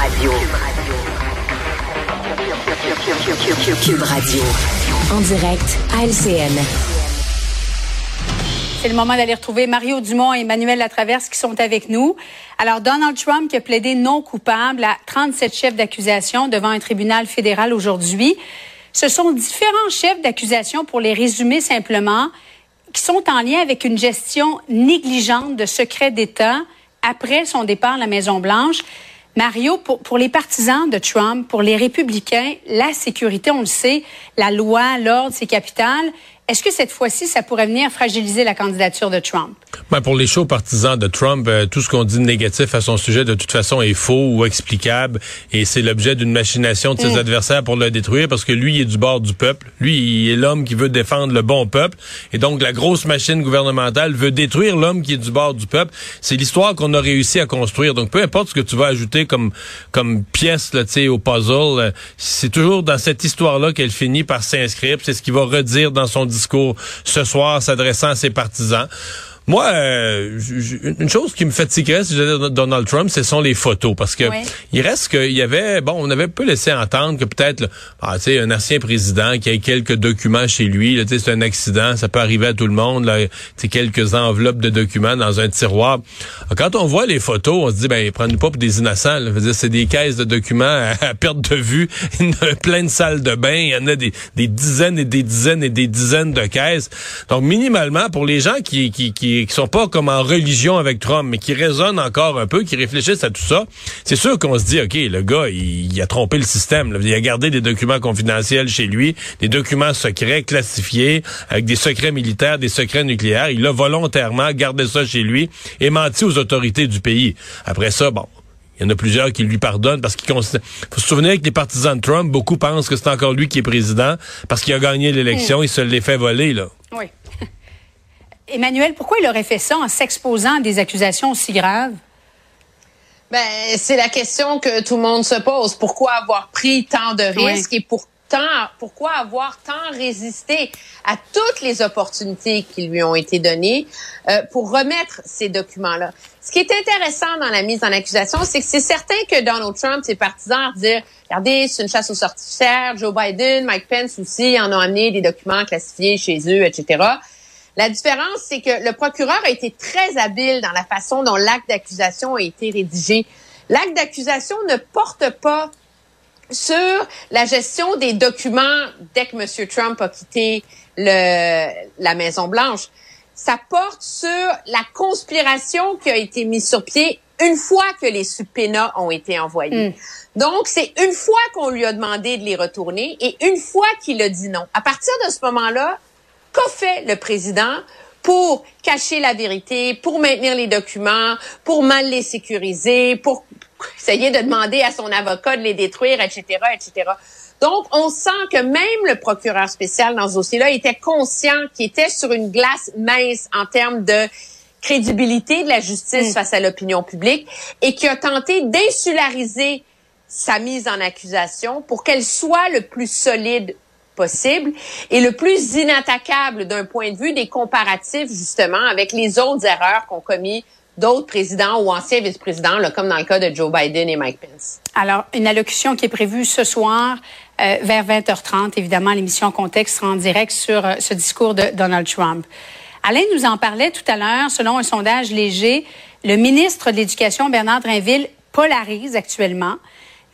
Radio. Cube Radio. En direct à LCN. C'est le moment d'aller retrouver Mario Dumont et Emmanuel Latraverse qui sont avec nous. Alors, Donald Trump qui a plaidé non coupable à 37 chefs d'accusation devant un tribunal fédéral aujourd'hui. Ce sont différents chefs d'accusation, pour les résumer simplement, qui sont en lien avec une gestion négligente de secrets d'État après son départ à la Maison-Blanche. Mario, pour, les partisans de Trump, pour les républicains, la sécurité, on le sait, la loi, l'ordre, c'est capital. Est-ce que cette fois-ci, ça pourrait venir fragiliser la candidature de Trump? Ben pour les chauds partisans de Trump, euh, tout ce qu'on dit de négatif à son sujet, de toute façon, est faux ou explicable. Et c'est l'objet d'une machination de ses mm. adversaires pour le détruire parce que lui, il est du bord du peuple. Lui, il est l'homme qui veut défendre le bon peuple. Et donc, la grosse machine gouvernementale veut détruire l'homme qui est du bord du peuple. C'est l'histoire qu'on a réussi à construire. Donc, peu importe ce que tu vas ajouter comme, comme pièce là, au puzzle, euh, c'est toujours dans cette histoire-là qu'elle finit par s'inscrire. C'est ce qu'il va redire dans son discours ce soir s'adressant à ses partisans. Moi, euh, une chose qui me fatiguerait si j'étais Donald Trump, ce sont les photos. Parce que il reste qu'il y avait, bon, on avait peu laissé entendre que peut-être, ah, tu sais, un ancien président qui a quelques documents chez lui, tu sais, c'est un accident, ça peut arriver à tout le monde, là, tu quelques enveloppes de documents dans un tiroir. Quand on voit les photos, on se dit, ben, prends-nous pas pour des innocents. C'est des caisses de documents à, perte de vue, plein de salles de bain, il y en a des, des, dizaines et des dizaines et des dizaines de caisses. Donc, minimalement, pour les gens qui, qui, qui qui, sont pas comme en religion avec Trump, mais qui raisonnent encore un peu, qui réfléchissent à tout ça, c'est sûr qu'on se dit, OK, le gars, il, a trompé le système. Il a gardé des documents confidentiels chez lui, des documents secrets, classifiés, avec des secrets militaires, des secrets nucléaires. Il a volontairement gardé ça chez lui et menti aux autorités du pays. Après ça, bon, il y en a plusieurs qui lui pardonnent parce qu'il faut se souvenir que les partisans de Trump, beaucoup pensent que c'est encore lui qui est président parce qu'il a gagné l'élection, mm. il se l'est fait voler, là. Oui. Emmanuel, pourquoi il aurait fait ça en s'exposant à des accusations aussi graves? Ben, c'est la question que tout le monde se pose. Pourquoi avoir pris tant de risques et pourtant, pourquoi avoir tant résisté à toutes les opportunités qui lui ont été données euh, pour remettre ces documents-là? Ce qui est intéressant dans la mise en accusation, c'est que c'est certain que Donald Trump, ses partisans, dire, regardez, c'est une chasse aux sorcières, Joe Biden, Mike Pence aussi en ont amené des documents classifiés chez eux, etc. La différence, c'est que le procureur a été très habile dans la façon dont l'acte d'accusation a été rédigé. L'acte d'accusation ne porte pas sur la gestion des documents dès que M. Trump a quitté le, la Maison-Blanche. Ça porte sur la conspiration qui a été mise sur pied une fois que les subpoenas ont été envoyés. Hmm. Donc, c'est une fois qu'on lui a demandé de les retourner et une fois qu'il a dit non. À partir de ce moment-là, Qu'a fait le président pour cacher la vérité, pour maintenir les documents, pour mal les sécuriser, pour essayer de demander à son avocat de les détruire, etc., etc. Donc, on sent que même le procureur spécial dans ce dossier-là était conscient qu'il était sur une glace mince en termes de crédibilité de la justice mm. face à l'opinion publique et qui a tenté d'insulariser sa mise en accusation pour qu'elle soit le plus solide possible et le plus inattaquable d'un point de vue des comparatifs justement avec les autres erreurs qu'ont commis d'autres présidents ou anciens vice-présidents, comme dans le cas de Joe Biden et Mike Pence. Alors, une allocution qui est prévue ce soir euh, vers 20h30. Évidemment, l'émission Contexte sera en direct sur euh, ce discours de Donald Trump. Alain nous en parlait tout à l'heure. Selon un sondage léger, le ministre de l'Éducation, Bernard Drinville, polarise actuellement.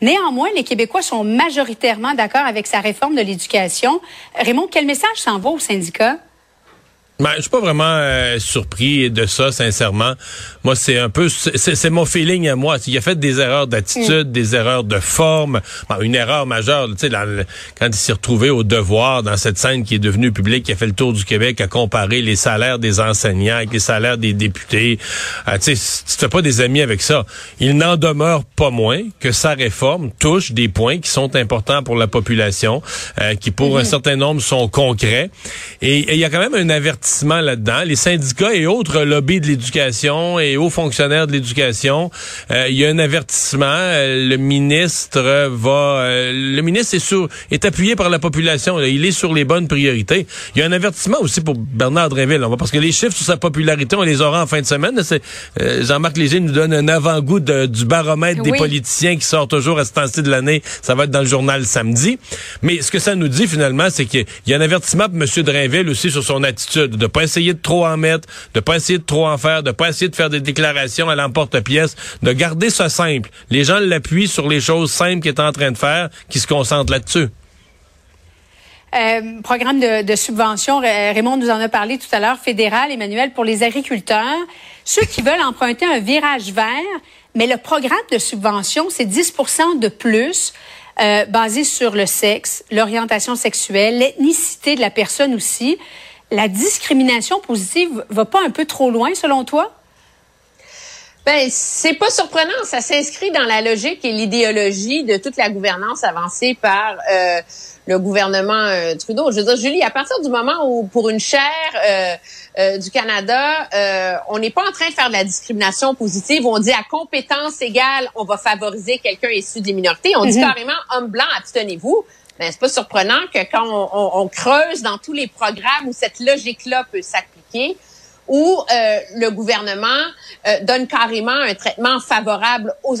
Néanmoins, les Québécois sont majoritairement d'accord avec sa réforme de l'éducation. Raymond, quel message s'en va aux syndicats? Ben, je suis pas vraiment euh, surpris de ça, sincèrement. Moi, c'est un peu, c'est mon feeling à moi. Il a fait des erreurs d'attitude, mm. des erreurs de forme, une erreur majeure. Tu sais, quand il s'est retrouvé au devoir dans cette scène qui est devenue publique, qui a fait le tour du Québec, à comparer les salaires des enseignants avec les salaires des députés. Euh, tu sais, pas des amis avec ça. Il n'en demeure pas moins que sa réforme touche des points qui sont importants pour la population, euh, qui pour un mm-hmm. certain nombre sont concrets. Et il y a quand même un avertissement avertissement là-dedans. Les syndicats et autres lobbies de l'éducation et hauts fonctionnaires de l'éducation, euh, il y a un avertissement. Euh, le ministre va, euh, le ministre est sur, est appuyé par la population. Il est sur les bonnes priorités. Il y a un avertissement aussi pour Bernard Drinville, parce que les chiffres sur sa popularité, on les aura en fin de semaine. Jean-Marc Léger nous donne un avant-goût du baromètre des politiciens qui sort toujours à ce temps-ci de l'année. Ça va être dans le journal samedi. Mais ce que ça nous dit finalement, c'est qu'il y a un avertissement pour M. Drainville aussi sur son attitude, de pas essayer de trop en mettre, de pas essayer de trop en faire, de pas essayer de faire des déclarations à l'emporte-pièce, de garder ça simple. Les gens l'appuient sur les choses simples qu'il est en train de faire, qui se concentrent là-dessus. Euh, programme de, subvention, Raymond nous en a parlé tout à l'heure, fédéral, Emmanuel, pour les agriculteurs. Ceux qui veulent emprunter un virage vert, mais le programme de subvention, c'est 10 de plus. Euh, basé sur le sexe, l'orientation sexuelle, l'ethnicité de la personne aussi. La discrimination positive va pas un peu trop loin selon toi? Ben, c'est pas surprenant. Ça s'inscrit dans la logique et l'idéologie de toute la gouvernance avancée par euh, le gouvernement euh, Trudeau. Je veux dire, Julie, à partir du moment où, pour une chaire euh, euh, du Canada, on n'est pas en train de faire de la discrimination positive, on dit à compétence égale, on va favoriser quelqu'un issu des minorités. On dit mhm. carrément homme blanc, abstenez-vous. Mais c'est pas surprenant que quand on, on, creuse dans tous les programmes où cette logique-là peut s'appliquer, où le gouvernement donne carrément un traitement favorable aux,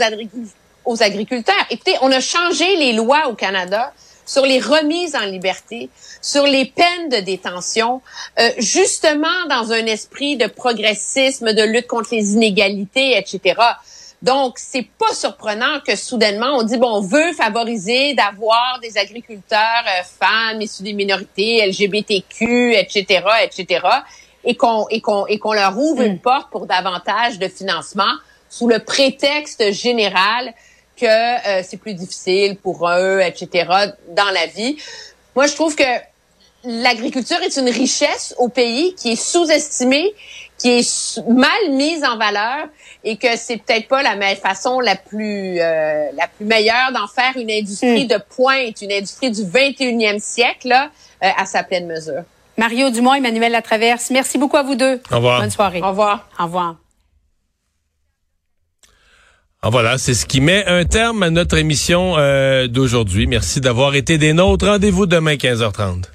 aux agriculteurs. Écoutez, on a changé les lois au Canada sur les remises en liberté, sur les peines de détention, euh, justement dans un esprit de progressisme, de lutte contre les inégalités, etc. Donc, c'est pas surprenant que soudainement on dit bon, on veut favoriser d'avoir des agriculteurs euh, femmes issus des minorités, LGBTQ, etc., etc., et qu'on et qu'on et qu'on leur ouvre une mm. porte pour davantage de financement sous le prétexte général que euh, c'est plus difficile pour eux, etc., dans la vie. Moi, je trouve que l'agriculture est une richesse au pays qui est sous-estimée, qui est mal mise en valeur et que c'est peut-être pas la meilleure façon la plus euh, la plus meilleure d'en faire une industrie hmm. de pointe, une industrie du 21e siècle là, euh, à sa pleine mesure. Mario Dumont, Emmanuel Latraverse, merci beaucoup à vous deux. Au revoir. Bonne soirée. Au revoir. Au revoir. Ah, voilà, c'est ce qui met un terme à notre émission euh, d'aujourd'hui. Merci d'avoir été des nôtres. Rendez-vous demain 15h30.